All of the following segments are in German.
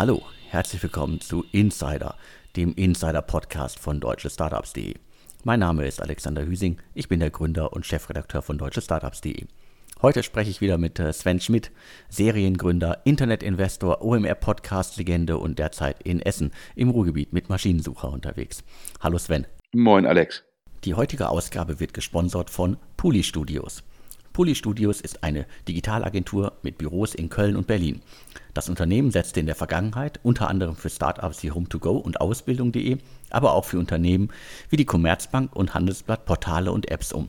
Hallo, herzlich willkommen zu Insider, dem Insider-Podcast von deutschestartups.de. Mein Name ist Alexander Hüsing, ich bin der Gründer und Chefredakteur von deutschestartups.de. Heute spreche ich wieder mit äh, Sven Schmidt, Seriengründer, Internetinvestor, OMR-Podcast-Legende und derzeit in Essen im Ruhrgebiet mit Maschinensucher unterwegs. Hallo Sven. Moin Alex. Die heutige Ausgabe wird gesponsert von Puli Studios. Puli Studios ist eine Digitalagentur mit Büros in Köln und Berlin. Das Unternehmen setzte in der Vergangenheit unter anderem für Startups wie Home2Go und Ausbildung.de, aber auch für Unternehmen wie die Commerzbank und Handelsblatt Portale und Apps um.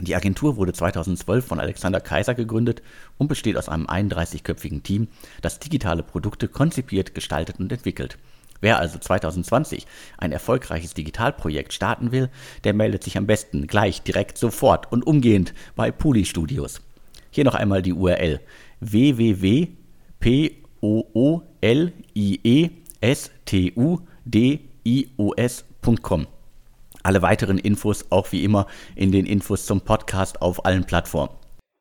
Die Agentur wurde 2012 von Alexander Kaiser gegründet und besteht aus einem 31-köpfigen Team, das digitale Produkte konzipiert, gestaltet und entwickelt. Wer also 2020 ein erfolgreiches Digitalprojekt starten will, der meldet sich am besten gleich, direkt, sofort und umgehend bei Puli Studios. Hier noch einmal die URL www.pooliestudio's.com. Alle weiteren Infos auch wie immer in den Infos zum Podcast auf allen Plattformen.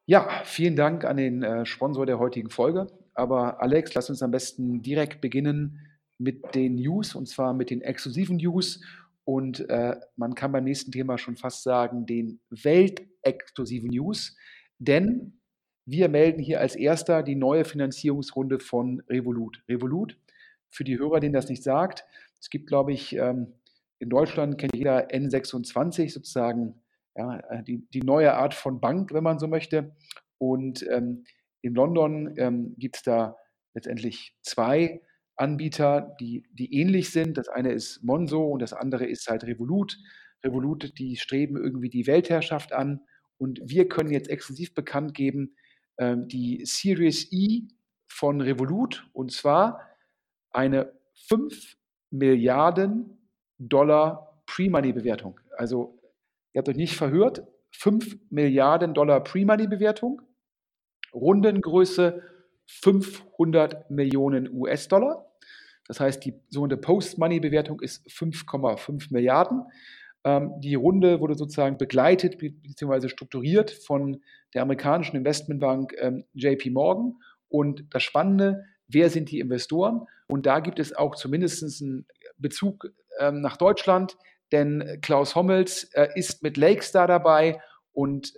Ja, vielen Dank an den äh, Sponsor der heutigen Folge. Aber Alex, lass uns am besten direkt beginnen mit den News und zwar mit den exklusiven News. Und äh, man kann beim nächsten Thema schon fast sagen, den weltexklusiven News. Denn wir melden hier als erster die neue Finanzierungsrunde von Revolut. Revolut, für die Hörer, denen das nicht sagt, es gibt, glaube ich, ähm, in Deutschland kennt jeder N26 sozusagen ja, äh, die, die neue Art von Bank, wenn man so möchte. Und ähm, in London ähm, gibt es da letztendlich zwei Anbieter, die, die ähnlich sind. Das eine ist Monzo und das andere ist halt Revolut. Revolut, die streben irgendwie die Weltherrschaft an. Und wir können jetzt exklusiv bekannt geben, ähm, die Series E von Revolut und zwar eine 5 Milliarden Dollar Pre-Money-Bewertung. Also, ihr habt euch nicht verhört, 5 Milliarden Dollar Pre-Money-Bewertung, Rundengröße 500 Millionen US-Dollar. Das heißt, die sogenannte Post-Money-Bewertung ist 5,5 Milliarden. Ähm, die Runde wurde sozusagen begleitet bzw. strukturiert von der amerikanischen Investmentbank ähm, JP Morgan. Und das Spannende, wer sind die Investoren? Und da gibt es auch zumindest einen Bezug ähm, nach Deutschland, denn Klaus Hommels äh, ist mit Lakestar dabei und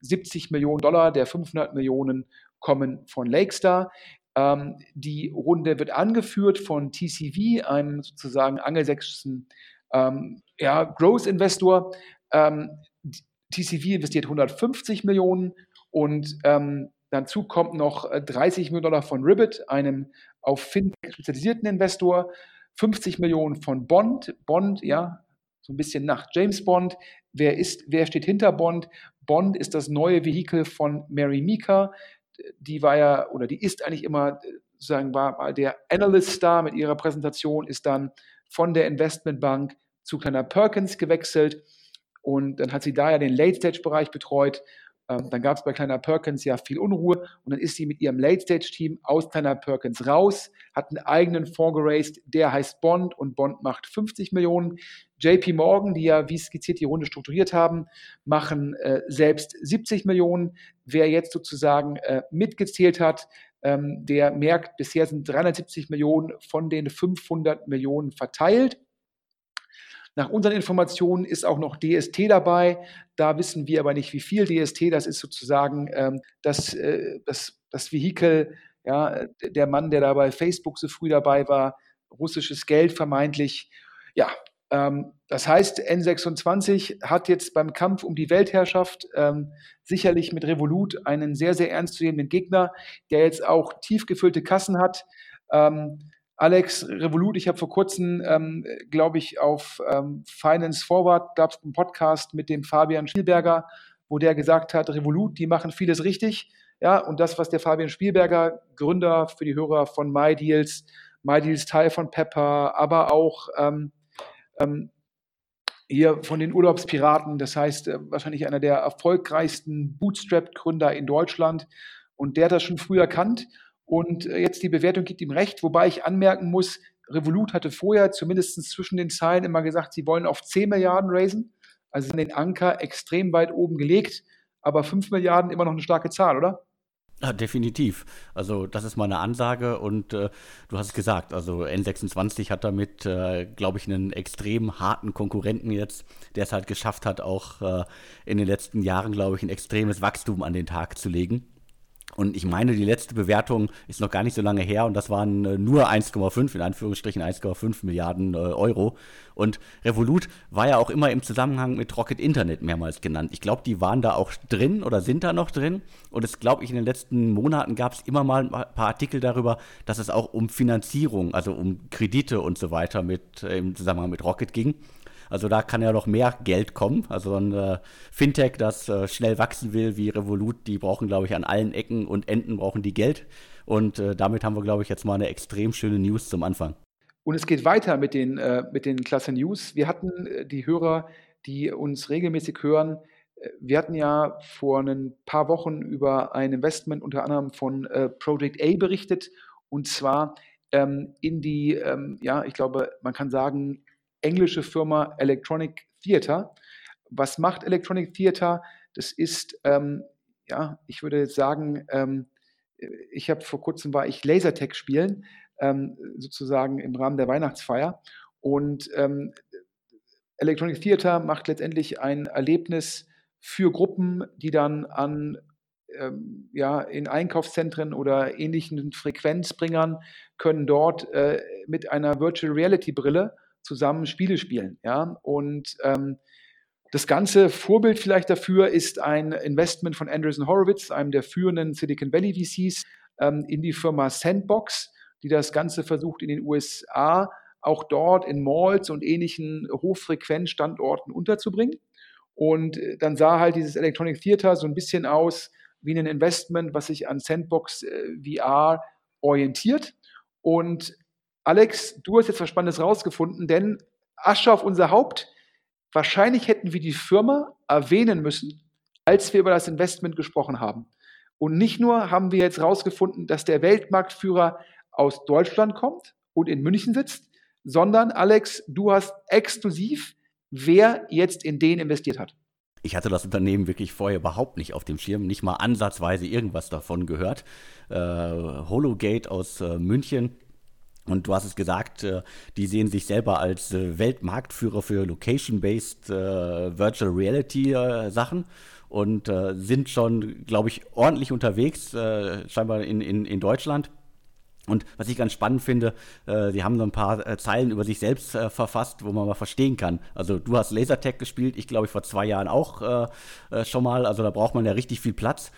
70 Millionen Dollar der 500 Millionen kommen von Lakestar. Ähm, die Runde wird angeführt von TCV, einem sozusagen angelsächsischen ähm, ja, Growth-Investor. Ähm, TCV investiert 150 Millionen und ähm, dazu kommt noch 30 äh, Millionen Dollar von Ribbit, einem auf Fintech spezialisierten Investor, 50 Millionen von Bond. Bond, ja, so ein bisschen nach James Bond. Wer ist, wer steht hinter Bond? Bond ist das neue Vehikel von Mary Mika, die war ja oder die ist eigentlich immer sozusagen war mal der Analyst da mit ihrer Präsentation, ist dann von der Investmentbank zu Kleiner Perkins gewechselt und dann hat sie da ja den Late-Stage-Bereich betreut. Ähm, dann gab es bei Kleiner Perkins ja viel Unruhe und dann ist sie mit ihrem Late-Stage-Team aus Kleiner Perkins raus, hat einen eigenen Fonds geraced, der heißt Bond und Bond macht 50 Millionen. JP Morgan, die ja wie skizziert die Runde strukturiert haben, machen äh, selbst 70 Millionen. Wer jetzt sozusagen äh, mitgezählt hat, ähm, der merkt, bisher sind 370 Millionen von den 500 Millionen verteilt. Nach unseren Informationen ist auch noch DST dabei. Da wissen wir aber nicht, wie viel DST. Das ist sozusagen ähm, das, äh, das, das Vehikel, ja, der Mann, der da bei Facebook so früh dabei war, russisches Geld vermeintlich. Ja, ähm, das heißt, N26 hat jetzt beim Kampf um die Weltherrschaft ähm, sicherlich mit Revolut einen sehr, sehr ernstzunehmenden Gegner, der jetzt auch tief gefüllte Kassen hat. Ähm, Alex Revolut, ich habe vor kurzem, ähm, glaube ich, auf ähm, Finance Forward gab es einen Podcast mit dem Fabian Spielberger, wo der gesagt hat, Revolut, die machen vieles richtig. Ja, und das, was der Fabian Spielberger, Gründer für die Hörer von MyDeals, MyDeals Teil von Pepper, aber auch ähm, ähm, hier von den Urlaubspiraten, das heißt äh, wahrscheinlich einer der erfolgreichsten Bootstrap-Gründer in Deutschland. Und der hat das schon früh erkannt. Und äh, jetzt die Bewertung gibt ihm recht, wobei ich anmerken muss, Revolut hatte vorher zumindest zwischen den Zeilen immer gesagt, sie wollen auf 10 Milliarden raisen. Also sind den Anker extrem weit oben gelegt. Aber 5 Milliarden immer noch eine starke Zahl, oder? Ja, definitiv. Also das ist mal eine Ansage und äh, du hast es gesagt, also N26 hat damit, äh, glaube ich, einen extrem harten Konkurrenten jetzt, der es halt geschafft hat, auch äh, in den letzten Jahren, glaube ich, ein extremes Wachstum an den Tag zu legen. Und ich meine, die letzte Bewertung ist noch gar nicht so lange her und das waren äh, nur 1,5, in Anführungsstrichen 1,5 Milliarden äh, Euro. Und Revolut war ja auch immer im Zusammenhang mit Rocket Internet mehrmals genannt. Ich glaube, die waren da auch drin oder sind da noch drin. Und es glaube ich, in den letzten Monaten gab es immer mal ein paar Artikel darüber, dass es auch um Finanzierung, also um Kredite und so weiter mit, äh, im Zusammenhang mit Rocket ging. Also da kann ja noch mehr Geld kommen. Also ein äh, Fintech, das äh, schnell wachsen will wie Revolut, die brauchen, glaube ich, an allen Ecken und Enden brauchen die Geld. Und äh, damit haben wir, glaube ich, jetzt mal eine extrem schöne News zum Anfang. Und es geht weiter mit den, äh, mit den Klasse News. Wir hatten äh, die Hörer, die uns regelmäßig hören, äh, wir hatten ja vor ein paar Wochen über ein Investment unter anderem von Project A berichtet und zwar ähm, in die, ähm, ja, ich glaube, man kann sagen, englische Firma Electronic Theater. Was macht Electronic Theater? Das ist, ähm, ja, ich würde sagen, ähm, ich habe vor kurzem war ich Lasertag spielen, ähm, sozusagen im Rahmen der Weihnachtsfeier. Und ähm, Electronic Theater macht letztendlich ein Erlebnis für Gruppen, die dann an ähm, ja, in Einkaufszentren oder ähnlichen Frequenzbringern können dort äh, mit einer Virtual Reality Brille zusammen Spiele spielen. Ja? Und ähm, das ganze Vorbild vielleicht dafür ist ein Investment von Andreessen Horowitz, einem der führenden Silicon Valley VCs, ähm, in die Firma Sandbox, die das Ganze versucht in den USA auch dort in Malls und ähnlichen Hochfrequenzstandorten unterzubringen. Und äh, dann sah halt dieses Electronic Theater so ein bisschen aus wie ein Investment, was sich an Sandbox äh, VR orientiert. Und Alex, du hast jetzt was Spannendes rausgefunden, denn Asche auf unser Haupt. Wahrscheinlich hätten wir die Firma erwähnen müssen, als wir über das Investment gesprochen haben. Und nicht nur haben wir jetzt rausgefunden, dass der Weltmarktführer aus Deutschland kommt und in München sitzt, sondern Alex, du hast exklusiv, wer jetzt in den investiert hat. Ich hatte das Unternehmen wirklich vorher überhaupt nicht auf dem Schirm, nicht mal ansatzweise irgendwas davon gehört. Äh, Hologate aus äh, München und du hast es gesagt, äh, die sehen sich selber als äh, Weltmarktführer für Location-Based äh, Virtual Reality Sachen und sind schon, glaube ich, ordentlich unterwegs, scheinbar in, in, in Deutschland. Und was ich ganz spannend finde, sie haben so ein paar Zeilen über sich selbst verfasst, wo man mal verstehen kann. Also du hast Lasertag gespielt, ich glaube ich vor zwei Jahren auch schon mal. Also da braucht man ja richtig viel Platz.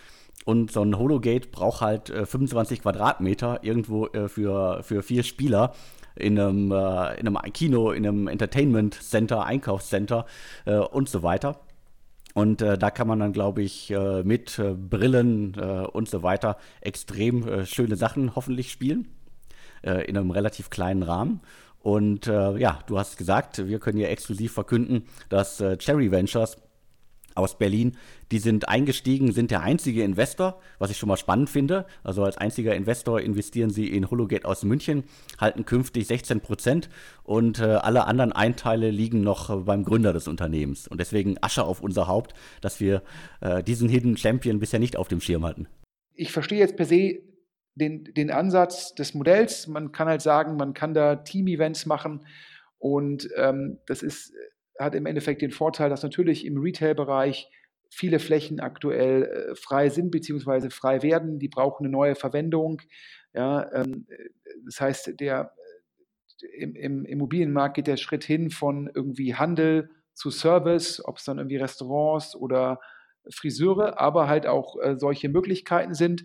Und so ein Hologate braucht halt äh, 25 Quadratmeter irgendwo äh, für, für vier Spieler in einem, äh, in einem Kino, in einem Entertainment Center, Einkaufscenter äh, und so weiter. Und äh, da kann man dann, glaube ich, äh, mit Brillen und so weiter extrem schöne Sachen hoffentlich spielen. in einem relativ kleinen Rahmen. Und ja, du hast gesagt, wir können hier exklusiv verkünden, dass Cherry Ventures aus Berlin, die sind eingestiegen, sind der einzige Investor, was ich schon mal spannend finde. Also als einziger Investor investieren sie in Hologate aus München, halten künftig 16 Prozent und äh, alle anderen Einteile liegen noch beim Gründer des Unternehmens. Und deswegen Asche auf unser Haupt, dass wir äh, diesen Hidden Champion bisher nicht auf dem Schirm hatten. Ich verstehe jetzt per se den, den Ansatz des Modells. Man kann halt sagen, man kann da Team-Events machen und ähm, das ist hat im Endeffekt den Vorteil, dass natürlich im Retail-Bereich viele Flächen aktuell äh, frei sind bzw. frei werden. Die brauchen eine neue Verwendung. Ja, ähm, das heißt, der, äh, im, im, Immobilienmarkt geht der Schritt hin von irgendwie Handel zu Service, ob es dann irgendwie Restaurants oder Friseure, aber halt auch äh, solche Möglichkeiten sind.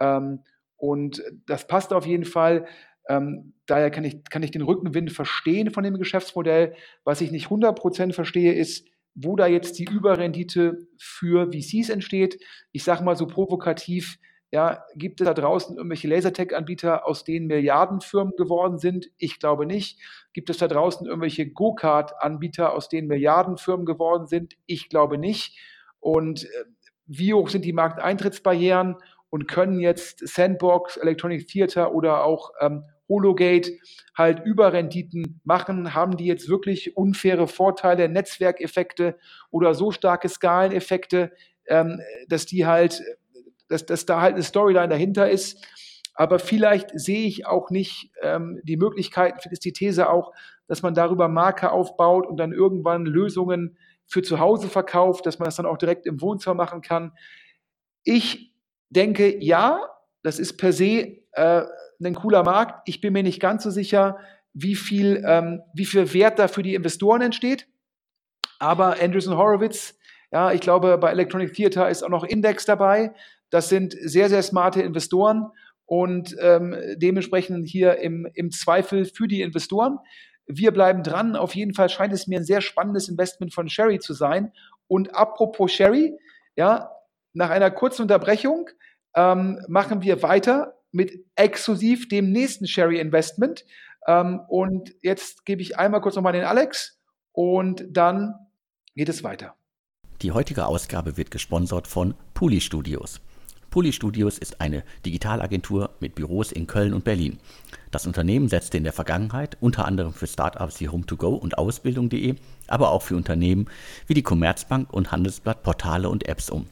Ähm, und das passt auf jeden Fall. Ähm, daher kann ich, kann ich den Rückenwind verstehen von dem Geschäftsmodell. Was ich nicht 100% verstehe, ist, wo da jetzt die Überrendite für VCs entsteht. Ich sage mal so provokativ, ja, gibt es da draußen irgendwelche Lasertech-Anbieter, aus denen Milliardenfirmen geworden sind? Ich glaube nicht. Gibt es da draußen irgendwelche Go-Kart-Anbieter, aus denen Milliardenfirmen geworden sind? Ich glaube nicht. Und äh, wie hoch sind die Markteintrittsbarrieren und können jetzt Sandbox, Electronic Theater oder auch ähm, Hologate halt Überrenditen machen? Haben die jetzt wirklich unfaire Vorteile, Netzwerkeffekte oder so starke Skaleneffekte, ähm, dass die halt dass, dass da halt eine Storyline dahinter ist. Aber vielleicht sehe ich auch nicht ähm, die Möglichkeit, ist die These auch, dass man darüber Marke aufbaut und dann irgendwann Lösungen für zu Hause verkauft, dass man das dann auch direkt im Wohnzimmer machen kann. Ich denke, ja, das ist per se äh, ein cooler Markt. Ich bin mir nicht ganz so sicher, wie viel, ähm, wie viel Wert da für die Investoren entsteht. Aber Andreessen Horowitz, ja, ich glaube, bei Electronic Theater ist auch noch Index dabei. Das sind sehr, sehr smarte Investoren und ähm, dementsprechend hier im, im Zweifel für die Investoren. Wir bleiben dran. Auf jeden Fall scheint es mir ein sehr spannendes Investment von Sherry zu sein. Und apropos Sherry, ja, nach einer kurzen Unterbrechung ähm, machen wir weiter mit exklusiv dem nächsten Sherry Investment. Ähm, und jetzt gebe ich einmal kurz nochmal den Alex und dann geht es weiter. Die heutige Ausgabe wird gesponsert von Puli Studios. Puli Studios ist eine Digitalagentur mit Büros in Köln und Berlin. Das Unternehmen setzte in der Vergangenheit unter anderem für Startups wie Home2Go und Ausbildung.de, aber auch für Unternehmen wie die Commerzbank und Handelsblatt Portale und Apps um.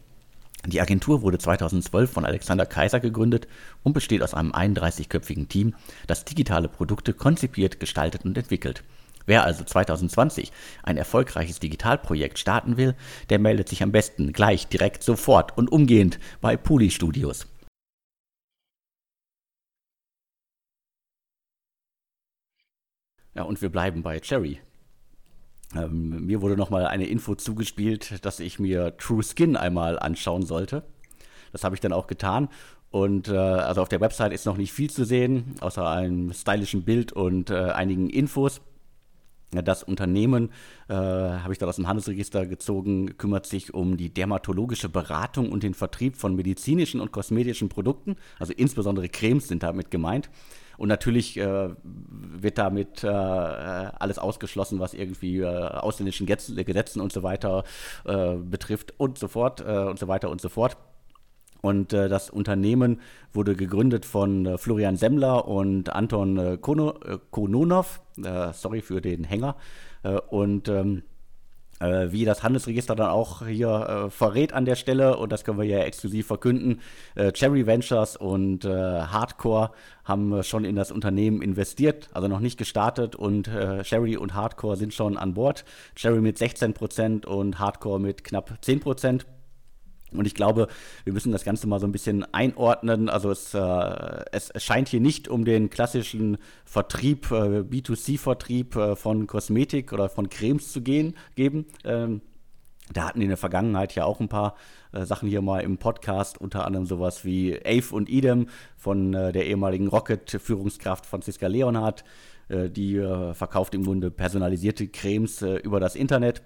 Die Agentur wurde 2012 von Alexander Kaiser gegründet und besteht aus einem 31-köpfigen Team, das digitale Produkte konzipiert, gestaltet und entwickelt. Wer also 2020 ein erfolgreiches Digitalprojekt starten will, der meldet sich am besten gleich, direkt, sofort und umgehend bei Puli Studios. Ja, und wir bleiben bei Cherry. Ähm, mir wurde nochmal eine Info zugespielt, dass ich mir True Skin einmal anschauen sollte. Das habe ich dann auch getan. Und äh, also auf der Website ist noch nicht viel zu sehen, außer einem stylischen Bild und äh, einigen Infos. Das Unternehmen, äh, habe ich da aus dem Handelsregister gezogen, kümmert sich um die dermatologische Beratung und den Vertrieb von medizinischen und kosmetischen Produkten. Also insbesondere Cremes sind damit gemeint. Und natürlich äh, wird damit äh, alles ausgeschlossen, was irgendwie äh, ausländischen Gesetzen und so weiter äh, betrifft und so fort äh, und so weiter und so fort. Und äh, das Unternehmen wurde gegründet von Florian Semmler und Anton Kono, Kononov. sorry für den Hänger. und ähm, äh, wie das Handelsregister dann auch hier äh, verrät an der Stelle, und das können wir ja exklusiv verkünden, äh, Cherry Ventures und äh, Hardcore haben schon in das Unternehmen investiert, also noch nicht gestartet und äh, Cherry und Hardcore sind schon an Bord. Cherry mit 16% und Hardcore mit knapp 10%. Und ich glaube, wir müssen das Ganze mal so ein bisschen einordnen. Also es, äh, es, scheint hier nicht um den klassischen Vertrieb, äh, B2C-Vertrieb äh, von Kosmetik oder von Cremes zu gehen, geben. Ähm, da hatten in der Vergangenheit ja auch ein paar äh, Sachen hier mal im Podcast, unter anderem sowas wie Ave und Idem von äh, der ehemaligen Rocket-Führungskraft Franziska Leonhardt. Äh, die verkauft im Grunde personalisierte Cremes über das Internet.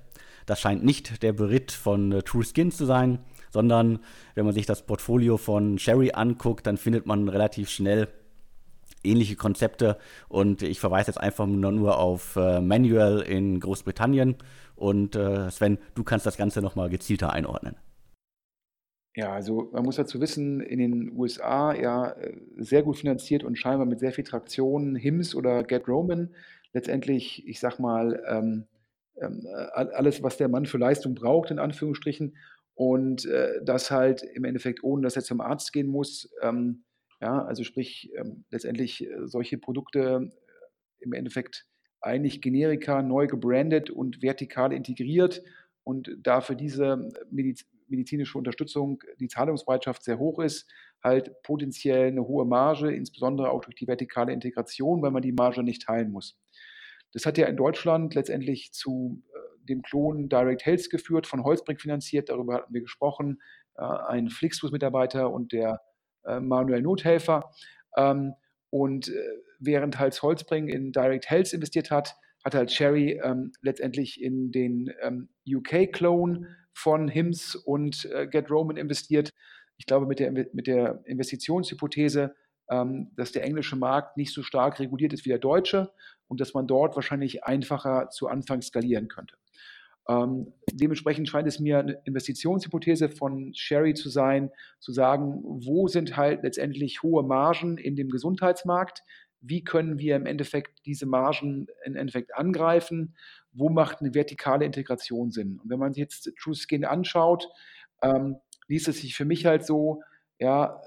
Das scheint nicht der Beritt von True Skin zu sein sondern wenn man sich das Portfolio von Sherry anguckt, dann findet man relativ schnell ähnliche Konzepte und ich verweise jetzt einfach nur auf äh, Manual in Großbritannien und äh, Sven, du kannst das Ganze nochmal gezielter einordnen. Ja, also man muss dazu wissen, in den USA ja äh, sehr gut finanziert und scheinbar mit sehr viel Traktion, HIMS oder Get Roman. Letztendlich, ich sag mal, ähm, ähm, alles, was der Mann für Leistung braucht, in Anführungsstrichen. Und äh, das halt im Endeffekt, ohne dass er zum Arzt gehen muss. Ähm, ja, also sprich, ähm, letztendlich äh, solche Produkte äh, im Endeffekt eigentlich Generika neu gebrandet und vertikal integriert und dafür diese Mediz medizinische Unterstützung, die Zahlungsbereitschaft sehr hoch ist, halt potenziell eine hohe Marge, insbesondere auch durch die vertikale Integration, weil man die Marge nicht teilen muss. Das hat ja in Deutschland letztendlich zu dem Klon Direct Health geführt, von Holzbrink finanziert, darüber hatten wir gesprochen, äh, ein Flixbus-Mitarbeiter und der äh, Manuel Nothelfer. Ähm, und äh, während halt Holzbrink in Direct Health investiert hat, hat halt Cherry ähm, letztendlich in den ähm, UK-Clone von HIMS und äh, Get Roman investiert. Ich glaube, mit der, mit der Investitionshypothese, ähm, dass der englische Markt nicht so stark reguliert ist wie der deutsche und dass man dort wahrscheinlich einfacher zu Anfang skalieren könnte. Ähm, dementsprechend scheint es mir eine Investitionshypothese von Sherry zu sein, zu sagen, wo sind halt letztendlich hohe Margen in dem Gesundheitsmarkt? Wie können wir im Endeffekt diese Margen im Endeffekt angreifen? Wo macht eine vertikale Integration Sinn? Und wenn man sich jetzt True Skin anschaut, ähm, liest es sich für mich halt so, ja,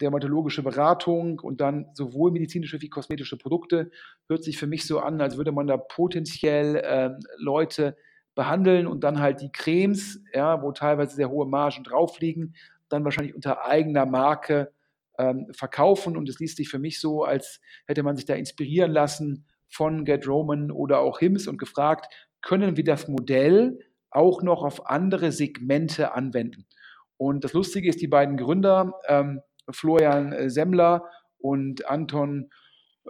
dermatologische Beratung und dann sowohl medizinische wie kosmetische Produkte. Hört sich für mich so an, als würde man da potenziell äh, Leute behandeln und dann halt die Cremes, ja, wo teilweise sehr hohe Margen drauf liegen, dann wahrscheinlich unter eigener Marke ähm, verkaufen. Und es liest sich für mich so, als hätte man sich da inspirieren lassen von Get Roman oder auch Hims und gefragt, können wir das Modell auch noch auf andere Segmente anwenden? Und das Lustige ist, die beiden Gründer, ähm, Florian äh, Semmler und Anton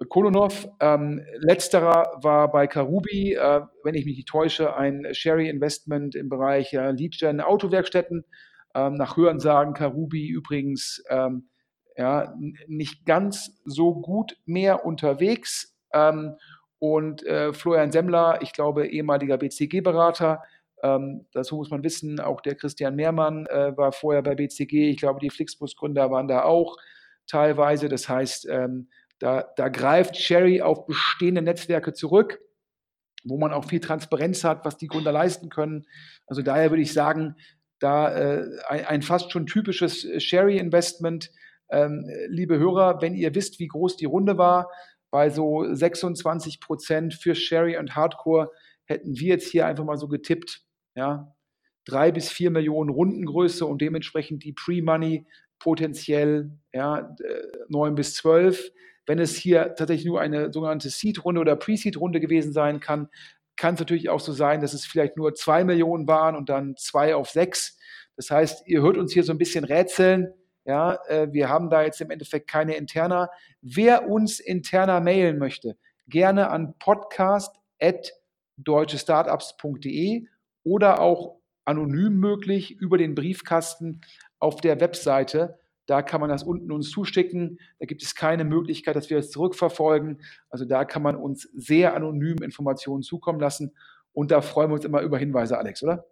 Kolonov. Ähm, letzterer war bei Karubi, äh, wenn ich mich nicht täusche, ein Sherry Investment im Bereich äh, Lead-Gen Autowerkstätten. Ähm, nach Hörensagen Karubi übrigens ähm, ja, nicht ganz so gut mehr unterwegs. Ähm, und äh, Florian Semmler, ich glaube, ehemaliger BCG-Berater, ähm, dazu muss man wissen, auch der Christian Mehrmann äh, war vorher bei BCG. Ich glaube, die Flixbus-Gründer waren da auch teilweise. Das heißt, ähm, da, da greift Sherry auf bestehende Netzwerke zurück, wo man auch viel Transparenz hat, was die Gründer leisten können. Also daher würde ich sagen, da äh, ein, ein, fast schon typisches Sherry-Investment. Ähm, liebe Hörer, wenn ihr wisst, wie groß die Runde war, bei so 26 Prozent für Sherry und Hardcore hätten wir jetzt hier einfach mal so getippt, ja, drei bis vier Millionen Rundengröße und dementsprechend die Pre-Money potenziell ja, neun bis zwölf. Wenn es hier tatsächlich nur eine sogenannte Seed-Runde oder Pre-Seed-Runde gewesen sein kann, kann es natürlich auch so sein, dass es vielleicht nur zwei Millionen waren und dann zwei auf sechs. Das heißt, ihr hört uns hier so ein bisschen rätseln. Ja, äh, wir haben da jetzt im Endeffekt keine interner. Wer uns interner mailen möchte, gerne an podcast.deutschestartups.de oder auch anonym möglich über den Briefkasten auf der Webseite. Da kann man das unten uns zuschicken. Da gibt es keine Möglichkeit, dass wir es zurückverfolgen. Also da kann man uns sehr anonym Informationen zukommen lassen. Und da freuen wir uns immer über Hinweise, Alex, oder?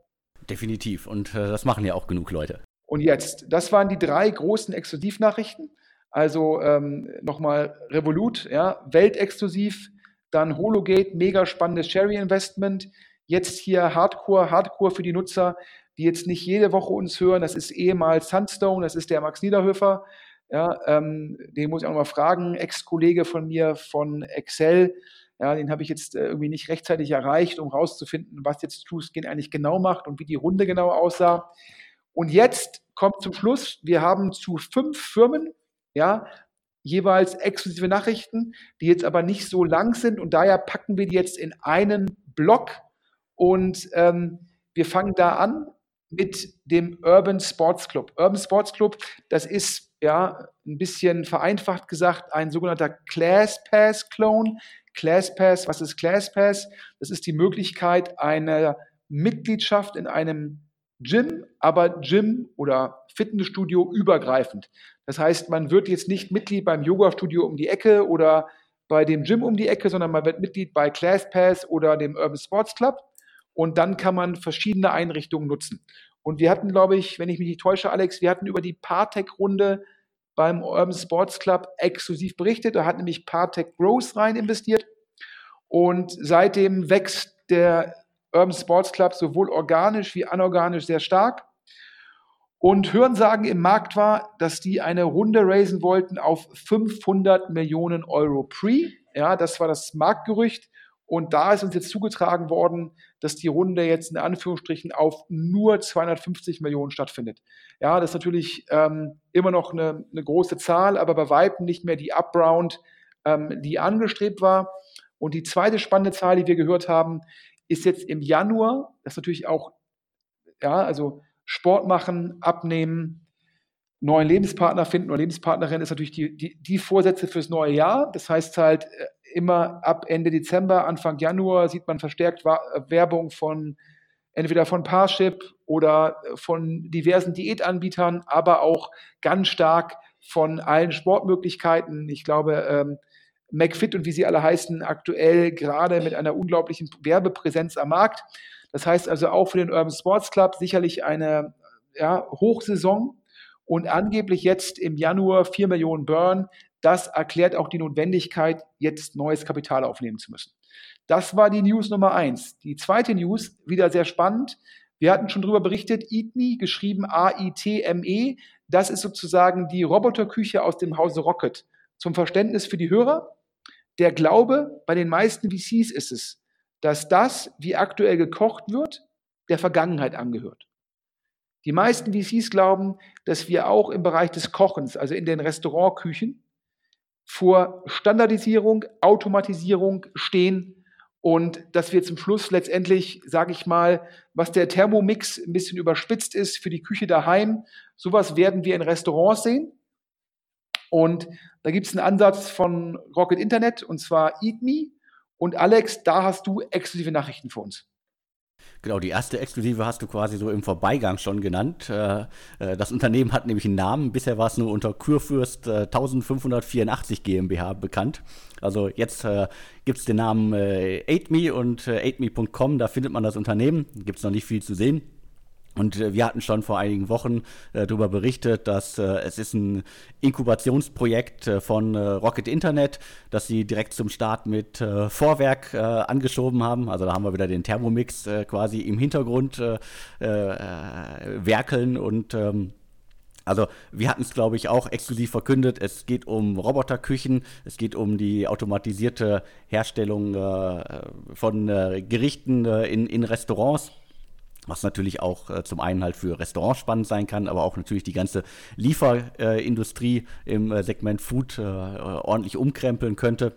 Definitiv. Und äh, das machen ja auch genug Leute. Und jetzt, das waren die drei großen Exklusivnachrichten. Also ähm, nochmal Revolut, ja, weltexklusiv, dann Hologate, mega spannendes Sherry Investment, Jetzt hier Hardcore, Hardcore für die Nutzer, die jetzt nicht jede Woche uns hören. Das ist ehemals Sandstone, das ist der Max Niederhöfer. Ja, ähm, den muss ich auch noch mal fragen, Ex-Kollege von mir von Excel. Ja, den habe ich jetzt äh, irgendwie nicht rechtzeitig erreicht, um herauszufinden, was jetzt TrueSkin eigentlich genau macht und wie die Runde genau aussah. Und jetzt kommt zum Schluss, wir haben zu fünf Firmen, ja, jeweils exklusive Nachrichten, die jetzt aber nicht so lang sind und daher packen wir die jetzt in einen Block und ähm, wir fangen da an mit dem Urban Sports Club. Urban Sports Club, das ist ja ein bisschen vereinfacht gesagt ein sogenannter ClassPass Clone. ClassPass, was ist ClassPass? Das ist die Möglichkeit einer Mitgliedschaft in einem Gym, aber Gym oder Fitnessstudio übergreifend. Das heißt, man wird jetzt nicht Mitglied beim Yoga-Studio um die Ecke oder bei dem Gym um die Ecke, sondern man wird Mitglied bei ClassPass oder dem Urban Sports Club und dann kann man verschiedene Einrichtungen nutzen. Und wir hatten, glaube ich, wenn ich mich nicht täusche, Alex, wir hatten über die Partec-Runde beim Urban Sports Club exklusiv berichtet. Da hat nämlich Partec Growth rein investiert. Und seitdem wächst der Urban Sports Club sowohl organisch wie anorganisch sehr stark. Und Hörensagen im Markt war, dass die eine Runde raisen wollten auf 500 Millionen Euro Pre. Ja, das war das Marktgerücht. Und da ist uns jetzt zugetragen worden, dass die Runde jetzt in Anführungsstrichen auf nur 250 Millionen stattfindet. Ja, das ist natürlich ähm, immer noch eine, eine, große Zahl, aber bei Weitem nicht mehr die Upround, ähm, die angestrebt war. Und die zweite spannende Zahl, die wir gehört haben, ist jetzt im Januar, das ist natürlich auch, ja, also Sport machen, abnehmen, neuen Lebenspartner finden oder Lebenspartnerin ist natürlich die, die, die Vorsätze fürs neue Jahr. Das heißt halt, äh, immer ab Ende Dezember, Anfang Januar sieht man verstärkt Werbung von entweder von Parship oder von diversen Diätanbietern, aber auch ganz stark von allen Sportmöglichkeiten. Ich glaube, ähm, McFit und wie sie alle heißen, aktuell gerade mit einer unglaublichen Werbepräsenz am Markt. Das heißt also auch für den Urban Sports Club sicherlich eine ja, Hochsaison und angeblich jetzt im Januar 4 Millionen Burn. Das erklärt auch die Notwendigkeit, jetzt neues Kapital aufnehmen zu müssen. Das war die News Nummer eins. Die zweite News, wieder sehr spannend. Wir hatten schon darüber berichtet, EatMe, geschrieben A-I-T-M-E, das ist sozusagen die Roboterküche aus dem Hause Rocket. Zum Verständnis für die Hörer, der Glaube bei den meisten VCs ist es, dass das, wie aktuell gekocht wird, der Vergangenheit angehört. Die meisten VCs glauben, dass wir auch im Bereich des Kochens, also in den Restaurantküchen, vor Standardisierung, Automatisierung stehen und dass wir zum Schluss letztendlich, sage ich mal, was der Thermomix ein bisschen überspitzt ist für die Küche daheim, sowas werden wir in Restaurants sehen. Und da gibt es einen Ansatz von Rocket Internet und zwar Eat Me. Und Alex, da hast du exklusive Nachrichten für uns. Genau, die erste Exklusive hast du quasi so im Vorbeigang schon genannt. Äh, äh, das Unternehmen hat nämlich einen Namen. Bisher war es nur unter Kurfürst 1584 äh, GmbH bekannt. Also jetzt gibt es den Namen äh, 8me und äh, 8me.com, da findet man das Unternehmen. Gibt es noch nicht viel zu sehen. Und äh, wir hatten schon vor einigen Wochen äh, darüber berichtet, dass äh, es ist ein Inkubationsprojekt äh, von äh, Rocket Internet, dass sie direkt zum Start mit äh, Vorwerk angeschoben haben. Also da haben wir wieder den Thermomix quasi im Hintergrund werkeln und ähm, also wir hatten es, glaube ich, auch exklusiv verkündet. Es geht um Roboterküchen, es geht um die automatisierte Herstellung von Gerichten in, in Restaurants was natürlich auch äh, zum einen halt für Restaurants spannend sein kann, aber auch natürlich die ganze Lieferindustrie äh, im äh, Segment Food äh, ordentlich umkrempeln könnte.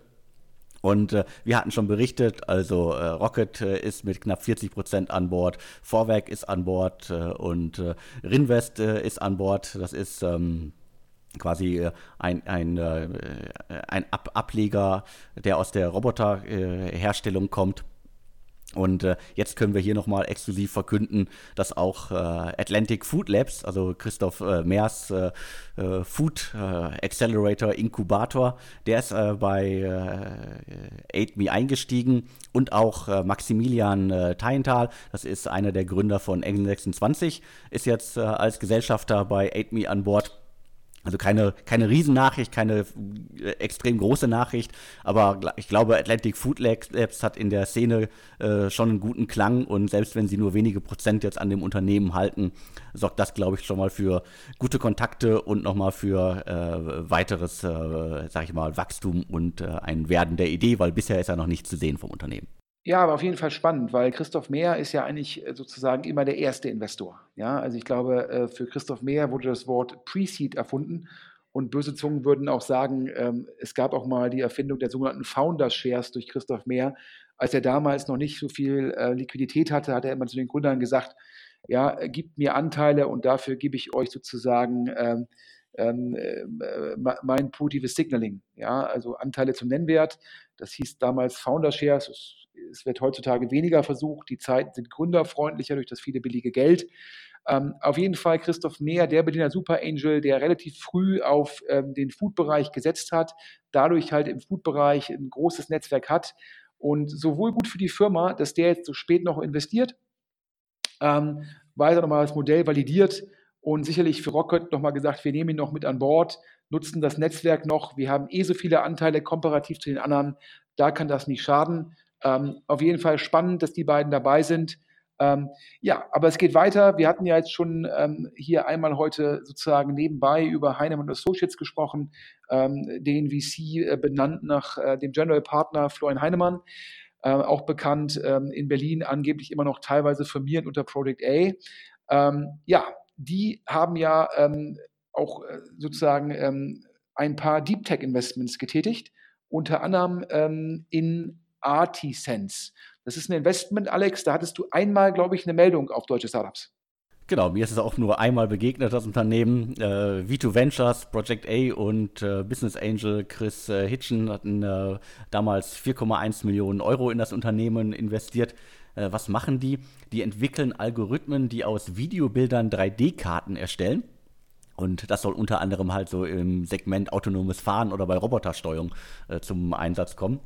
Und äh, wir hatten schon berichtet, also äh, Rocket ist mit knapp 40 Prozent an Bord, Vorwerk ist an Bord und Rinvest ist an Bord. Das ist ähm, quasi ein, ein, ein Ab Ableger, der aus der Roboterherstellung kommt. Und äh, jetzt können wir hier nochmal exklusiv verkünden, dass auch äh, Atlantic Food Labs, also Christoph äh, Meers äh, äh, Food äh, Accelerator Inkubator, der ist bei äh, AidMe eingestiegen und auch Maximilian äh, Teintal, das ist einer der Gründer von Engel 26, ist jetzt als Gesellschafter bei AidMe an Bord. Also keine, keine Riesennachricht, keine äh, extrem große Nachricht, aber ich glaube, Atlantic Food Labs hat in der Szene äh, schon einen guten Klang und selbst wenn sie nur wenige Prozent jetzt an dem Unternehmen halten, sorgt das, glaube ich, schon mal für gute Kontakte und nochmal für äh, weiteres, äh, sag ich mal, Wachstum und äh, ein Werden der Idee, weil bisher ist ja noch nichts zu sehen vom Unternehmen. Ja, aber auf jeden Fall spannend, weil Christoph Mehr ist ja eigentlich äh, sozusagen immer der erste Investor. Ja, also ich glaube, äh, für Christoph Mehr wurde das Wort Pre-Seed erfunden und böse Zungen würden auch sagen, ähm, es gab auch mal die Erfindung der sogenannten Founders Shares durch Christoph Mehr. Als er damals noch nicht so viel äh, Liquidität hatte, hat er immer zu den Gründern gesagt, ja, gibt mir Anteile und dafür gebe ich euch sozusagen ähm, ähm, mein positives Signaling. Ja, also Anteile zum Nennwert. Das hieß damals Founder Shares. Es wird heutzutage weniger versucht, die Zeiten sind gründerfreundlicher durch das viele billige Geld. Ähm, auf jeden Fall Christoph Mehr, der Berliner Super Angel, der relativ früh auf ähm, den Food-Bereich gesetzt hat, dadurch halt im Food-Bereich ein großes Netzwerk hat und sowohl gut für die Firma, dass der jetzt so spät noch investiert, ähm, weiter nochmal das Modell validiert und sicherlich für Rocket nochmal gesagt, wir nehmen ihn noch mit an Bord, nutzen das Netzwerk noch, wir haben eh so viele Anteile komparativ zu den anderen, da kann das nicht schaden. Ähm, auf jeden Fall spannend, dass die beiden dabei sind. Ähm, ja, aber es geht weiter. Wir hatten ja jetzt schon ähm, hier einmal heute sozusagen nebenbei über Heinemann Associates gesprochen, ähm, den VC äh, benannt nach äh, dem General Partner Florian Heinemann, äh, auch bekannt ähm, in Berlin, angeblich immer noch teilweise firmiert unter Project A. Ähm, ja, die haben ja auch äh, sozusagen ein paar Deep Tech Investments getätigt, unter anderem in Artisense. Das ist ein Investment, Alex, da hattest du einmal, glaube ich, eine Meldung auf deutsche Startups. Genau, mir ist es auch nur einmal begegnet, das Unternehmen. Äh, V2 Ventures, Project A und äh, Business Angel Chris äh, Hitchen hatten äh, damals 4,1 Millionen Euro in das Unternehmen investiert. Äh, was machen die? Die entwickeln Algorithmen, die aus Videobildern 3D-Karten erstellen. Und das soll unter anderem halt so im Segment autonomes Fahren oder bei Robotersteuerung äh, zum Einsatz kommen.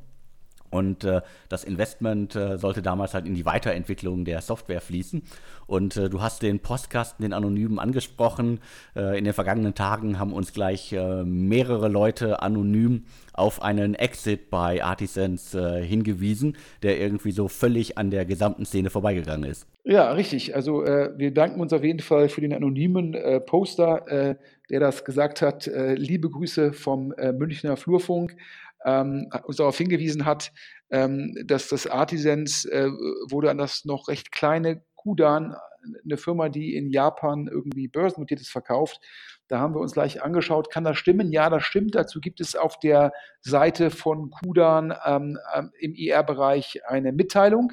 Und äh, das Investment äh, sollte damals halt in die Weiterentwicklung der Software fließen. Und äh, du hast den Postkasten, den Anonymen angesprochen. Äh, in den vergangenen Tagen haben uns gleich äh, mehrere Leute anonym auf einen Exit bei Artisans äh, hingewiesen, der irgendwie so völlig an der gesamten Szene vorbeigegangen ist. Ja, richtig. Also wir danken uns auf jeden Fall für den anonymen Poster, der das gesagt hat. liebe Grüße vom Münchner Flurfunk ähm, uns darauf hingewiesen hat, ähm, dass das Artisans äh, wurde an das noch recht kleine Kudan, eine Firma, die in Japan irgendwie börsennotiert ist, verkauft. Da haben wir uns gleich angeschaut, kann das stimmen? Ja, das stimmt. Dazu gibt es auf der Seite von Kudan ähm, ähm im IR-Bereich eine Mitteilung.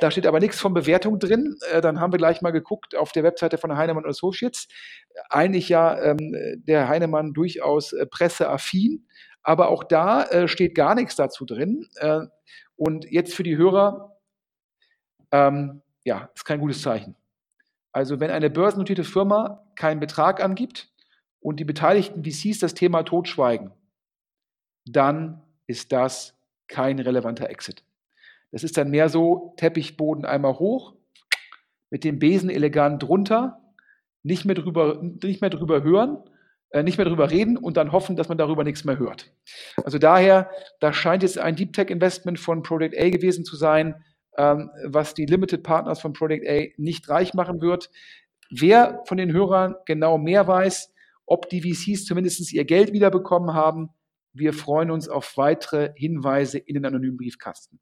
Da steht aber nichts von Bewertung drin. Äh, dann haben wir gleich mal geguckt auf der Webseite von Heinemann Associates. Eigentlich ja ähm, der Heinemann durchaus äh, presseaffin. Aber auch da äh, steht gar nichts dazu drin. Äh, und jetzt für die Hörer, ähm, ja, ist kein gutes Zeichen. Also wenn eine börsennotierte Firma keinen Betrag angibt und die beteiligten VCs das Thema totschweigen, dann ist das kein relevanter Exit. Das ist dann mehr so Teppichboden einmal hoch, mit dem Besen elegant drunter, nicht mehr drüber, nicht mehr drüber hören nicht mehr darüber reden und dann hoffen, dass man darüber nichts mehr hört. Also daher, da scheint jetzt ein Deep Tech Investment von Project A gewesen zu sein, ähm, was die Limited Partners von Project A nicht reich machen wird. Wer von den Hörern genau mehr weiß, ob die VCs zumindest ihr Geld wiederbekommen haben, wir freuen uns auf weitere Hinweise in den anonymen Briefkasten.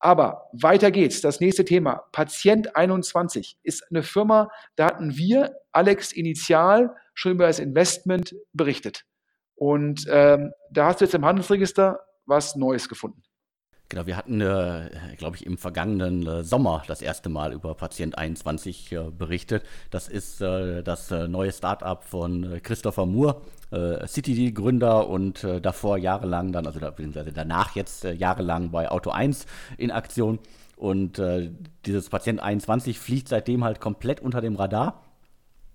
Aber weiter geht's. Das nächste Thema. Patient 21 ist eine Firma, da hatten wir, Alex Initial, schon über das Investment berichtet. Und ähm, da hast du jetzt im Handelsregister was Neues gefunden. Genau, wir hatten, äh, glaube ich, im vergangenen äh, Sommer das erste Mal über Patient 21 äh, berichtet. Das ist äh, das äh, neue Startup von äh, Christopher Moore, City-Gründer und davor jahrelang dann, also beziehungsweise danach jetzt jahrelang bei Auto 1 in Aktion. Und dieses Patient 21 fliegt seitdem halt komplett unter dem Radar.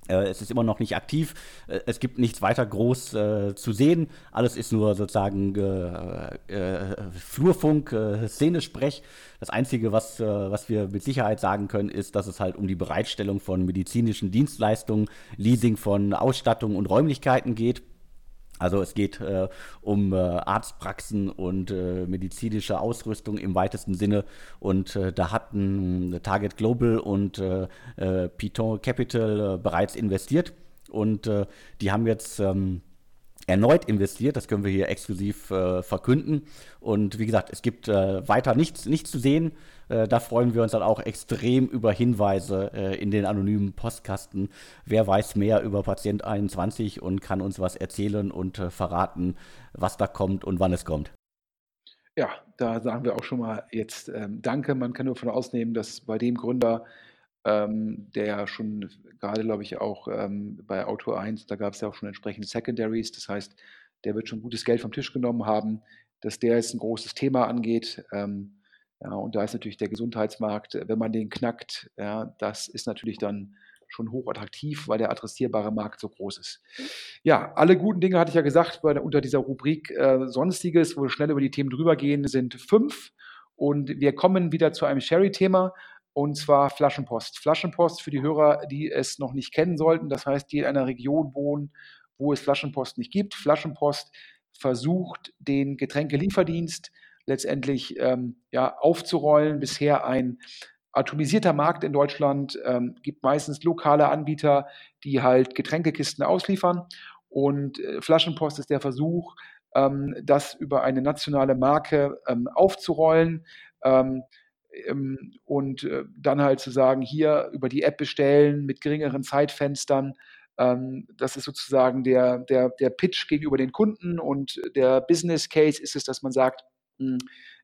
Äh, es ist immer noch nicht aktiv. Äh, es gibt nichts weiter groß äh, zu sehen. Alles ist nur sozusagen äh, äh, Flurfunk, Szenesprech. Das Einzige, was, was wir mit Sicherheit sagen können, ist, dass es halt um die Bereitstellung von medizinischen Dienstleistungen, Leasing von Ausstattung und Räumlichkeiten geht. Also es geht äh, um äh, Arztpraxen und äh, medizinische Ausrüstung im weitesten Sinne. Und äh, da hatten Target Global und äh, äh, Piton Capital bereits investiert. Und die haben jetzt ähm, erneut investiert. Das können wir hier exklusiv verkünden. Und wie gesagt, es gibt weiter nichts, nichts zu sehen. Äh, da freuen wir uns dann auch extrem über Hinweise äh, in den anonymen Postkasten. Wer weiß mehr über Patient 21 und kann uns was erzählen und äh, verraten, was da kommt und wann es kommt. Ja, da sagen wir auch schon mal jetzt ähm, Danke. Man kann nur von ausnehmen, dass bei dem Gründer, ähm, der ja schon gerade, glaube ich, auch ähm, bei Auto 1, da gab es ja auch schon entsprechende Secondaries. Das heißt, der wird schon gutes Geld vom Tisch genommen haben, dass der jetzt ein großes Thema angeht. Ähm, ja, und da ist natürlich der Gesundheitsmarkt, wenn man den knackt, ja, das ist natürlich dann schon hochattraktiv, weil der adressierbare Markt so groß ist. Ja, alle guten Dinge hatte ich ja gesagt, bei, unter dieser Rubrik äh, Sonstiges, wo wir schnell über die Themen drüber gehen, sind fünf. Und wir kommen wieder zu einem Sherry-Thema und zwar Flaschenpost. Flaschenpost für die Hörer, die es noch nicht kennen sollten, das heißt, die in einer Region wohnen, wo es Flaschenpost nicht gibt. Flaschenpost versucht, den Getränkelieferdienst letztendlich ähm, ja, aufzurollen. Bisher ein atomisierter Markt in Deutschland, ähm, gibt meistens lokale Anbieter, die halt Getränkekisten ausliefern. Und äh, Flaschenpost ist der Versuch, ähm, das über eine nationale Marke ähm, aufzurollen ähm, ähm, und äh, dann halt zu sagen, hier über die App bestellen mit geringeren Zeitfenstern. Ähm, das ist sozusagen der, der, der Pitch gegenüber den Kunden und der Business Case ist es, dass man sagt,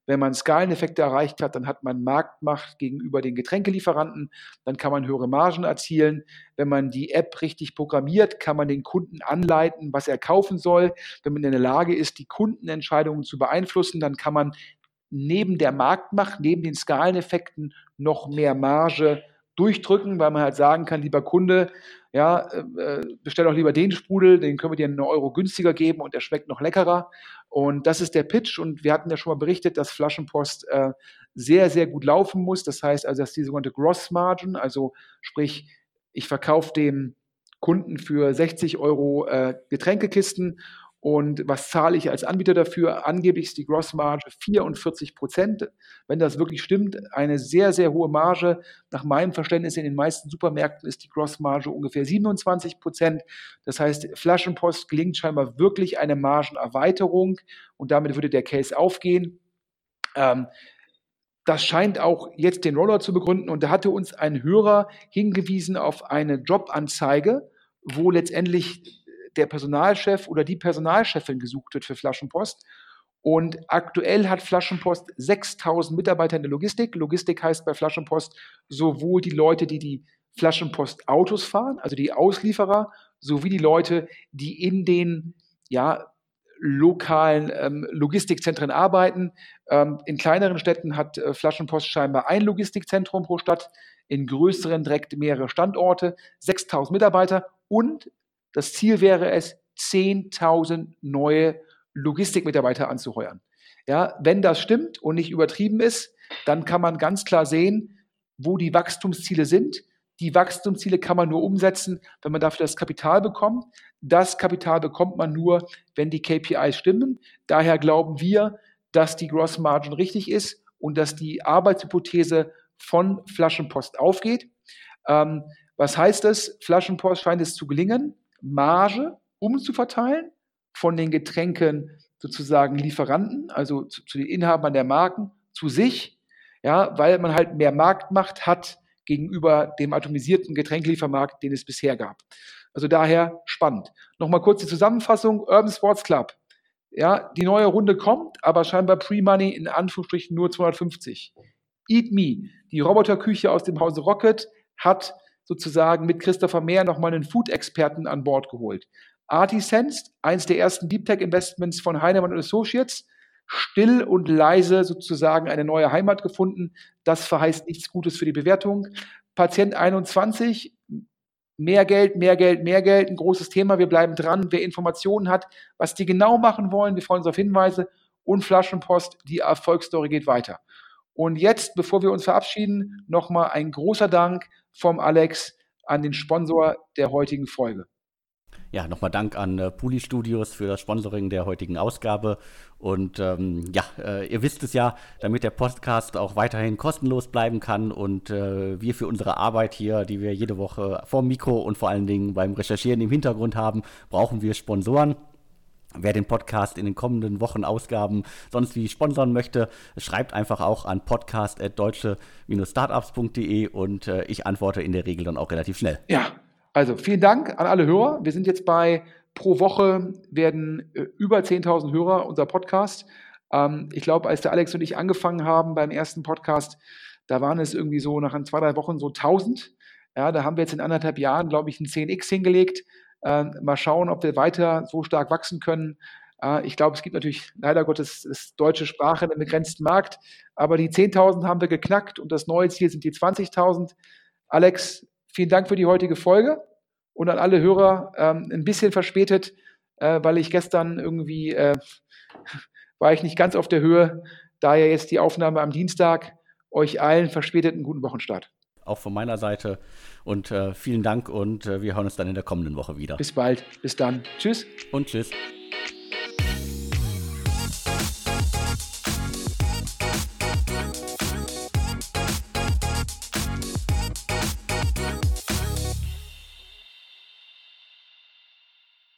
wenn man Skaleneffekte erreicht hat, dann hat man Marktmacht gegenüber den Getränkelieferanten, dann kann man höhere Margen erzielen. Wenn man die App richtig programmiert, kann man den Kunden anleiten, was er kaufen soll. Wenn man in der Lage ist, die Kundenentscheidungen zu beeinflussen, dann kann man neben der Marktmacht, neben den Skaleneffekten noch mehr Marge durchdrücken, weil man halt sagen kann, lieber Kunde, ja, äh, bestell doch lieber den Sprudel, den können wir dir einen Euro günstiger geben und der schmeckt noch leckerer. Und das ist der Pitch. Und wir hatten ja schon mal berichtet, dass Flaschenpost äh, sehr, sehr gut laufen muss. Das heißt also, dass die sogenannte Gross Margin, also sprich, ich verkaufe dem Kunden für 60 Euro äh, Getränkekisten und was zahle ich als Anbieter dafür? Angeblich ist die Grossmarge 44 Prozent. Wenn das wirklich stimmt, eine sehr, sehr hohe Marge. Nach meinem Verständnis in den meisten Supermärkten ist die Grossmarge ungefähr 27 Prozent. Das heißt, Flaschenpost gelingt scheinbar wirklich eine Margenerweiterung und damit würde der Case aufgehen. Ähm, das scheint auch jetzt den Roller zu begründen und da hatte uns ein Hörer hingewiesen auf eine Jobanzeige, wo letztendlich der Personalchef oder die Personalchefin gesucht wird für Flaschenpost. Und aktuell hat Flaschenpost 6000 Mitarbeiter in der Logistik. Logistik heißt bei Flaschenpost sowohl die Leute, die die Flaschenpost-Autos fahren, also die Auslieferer, sowie die Leute, die in den ja, lokalen ähm, Logistikzentren arbeiten. Ähm, in kleineren Städten hat äh, Flaschenpost scheinbar ein Logistikzentrum pro Stadt, in größeren direkt mehrere Standorte, 6000 Mitarbeiter und das Ziel wäre es, 10.000 neue Logistikmitarbeiter anzuheuern. Ja, wenn das stimmt und nicht übertrieben ist, dann kann man ganz klar sehen, wo die Wachstumsziele sind. Die Wachstumsziele kann man nur umsetzen, wenn man dafür das Kapital bekommt. Das Kapital bekommt man nur, wenn die KPIs stimmen. Daher glauben wir, dass die Gross Margin richtig ist und dass die Arbeitshypothese von Flaschenpost aufgeht. Ähm, was heißt das? Flaschenpost scheint es zu gelingen, Marge umzuverteilen von den Getränken sozusagen Lieferanten, also zu, zu den Inhabern der Marken, zu sich, ja, weil man halt mehr Marktmacht hat gegenüber dem atomisierten Getränkeliefermarkt, den es bisher gab. Also daher spannend. Nochmal kurz die Zusammenfassung. Urban Sports Club. Ja, die neue Runde kommt, aber scheinbar Pre-Money in Anführungsstrichen nur 250. Eat Me, die Roboterküche aus dem Hause Rocket, hat sozusagen mit Christopher Mehr nochmal einen Food-Experten an Bord geholt. Artisensed, eins der ersten Deep Tech Investments von Heinemann Associates, still und leise sozusagen eine neue Heimat gefunden. Das verheißt nichts Gutes für die Bewertung. Patient 21, mehr Geld, mehr Geld, mehr Geld, ein großes Thema. Wir bleiben dran. Wer Informationen hat, was die genau machen wollen, wir freuen uns auf Hinweise. Und Flaschenpost, die Erfolgsstory geht weiter. Und jetzt, bevor wir uns verabschieden, nochmal ein großer Dank vom Alex an den Sponsor der heutigen Folge. Ja, nochmal Dank an äh, Puli Studios für das Sponsoring der heutigen Ausgabe. Und ähm, ja, äh, ihr wisst es ja, damit der Podcast auch weiterhin kostenlos bleiben kann und äh, wir für unsere Arbeit hier, die wir jede Woche vor Mikro und vor allen Dingen beim Recherchieren im Hintergrund haben, brauchen wir Sponsoren. Wer den Podcast in den kommenden Wochen Ausgaben sonst wie sponsern möchte, schreibt einfach auch an podcast.deutsche-startups.de und äh, ich antworte in der Regel dann auch relativ schnell. Ja, also vielen Dank an alle Hörer. Wir sind jetzt bei pro Woche werden äh, über 10.000 Hörer unser Podcast. Ähm, ich glaube, als der Alex und ich angefangen haben beim ersten Podcast, da waren es irgendwie so nach zwei, drei Wochen so 1000. Ja, da haben wir jetzt in anderthalb Jahren, glaube ich, ein 10x hingelegt. Äh, mal schauen, ob wir weiter so stark wachsen können. Äh, ich glaube, es gibt natürlich leider Gottes ist deutsche Sprache in einem begrenzten Markt, aber die 10.000 haben wir geknackt und das neue Ziel sind die 20.000. Alex, vielen Dank für die heutige Folge und an alle Hörer ähm, ein bisschen verspätet, äh, weil ich gestern irgendwie äh, war ich nicht ganz auf der Höhe. Daher jetzt die Aufnahme am Dienstag. Euch allen verspäteten guten Wochenstart auch von meiner Seite. Und äh, vielen Dank und äh, wir hören uns dann in der kommenden Woche wieder. Bis bald. Bis dann. Tschüss. Und tschüss.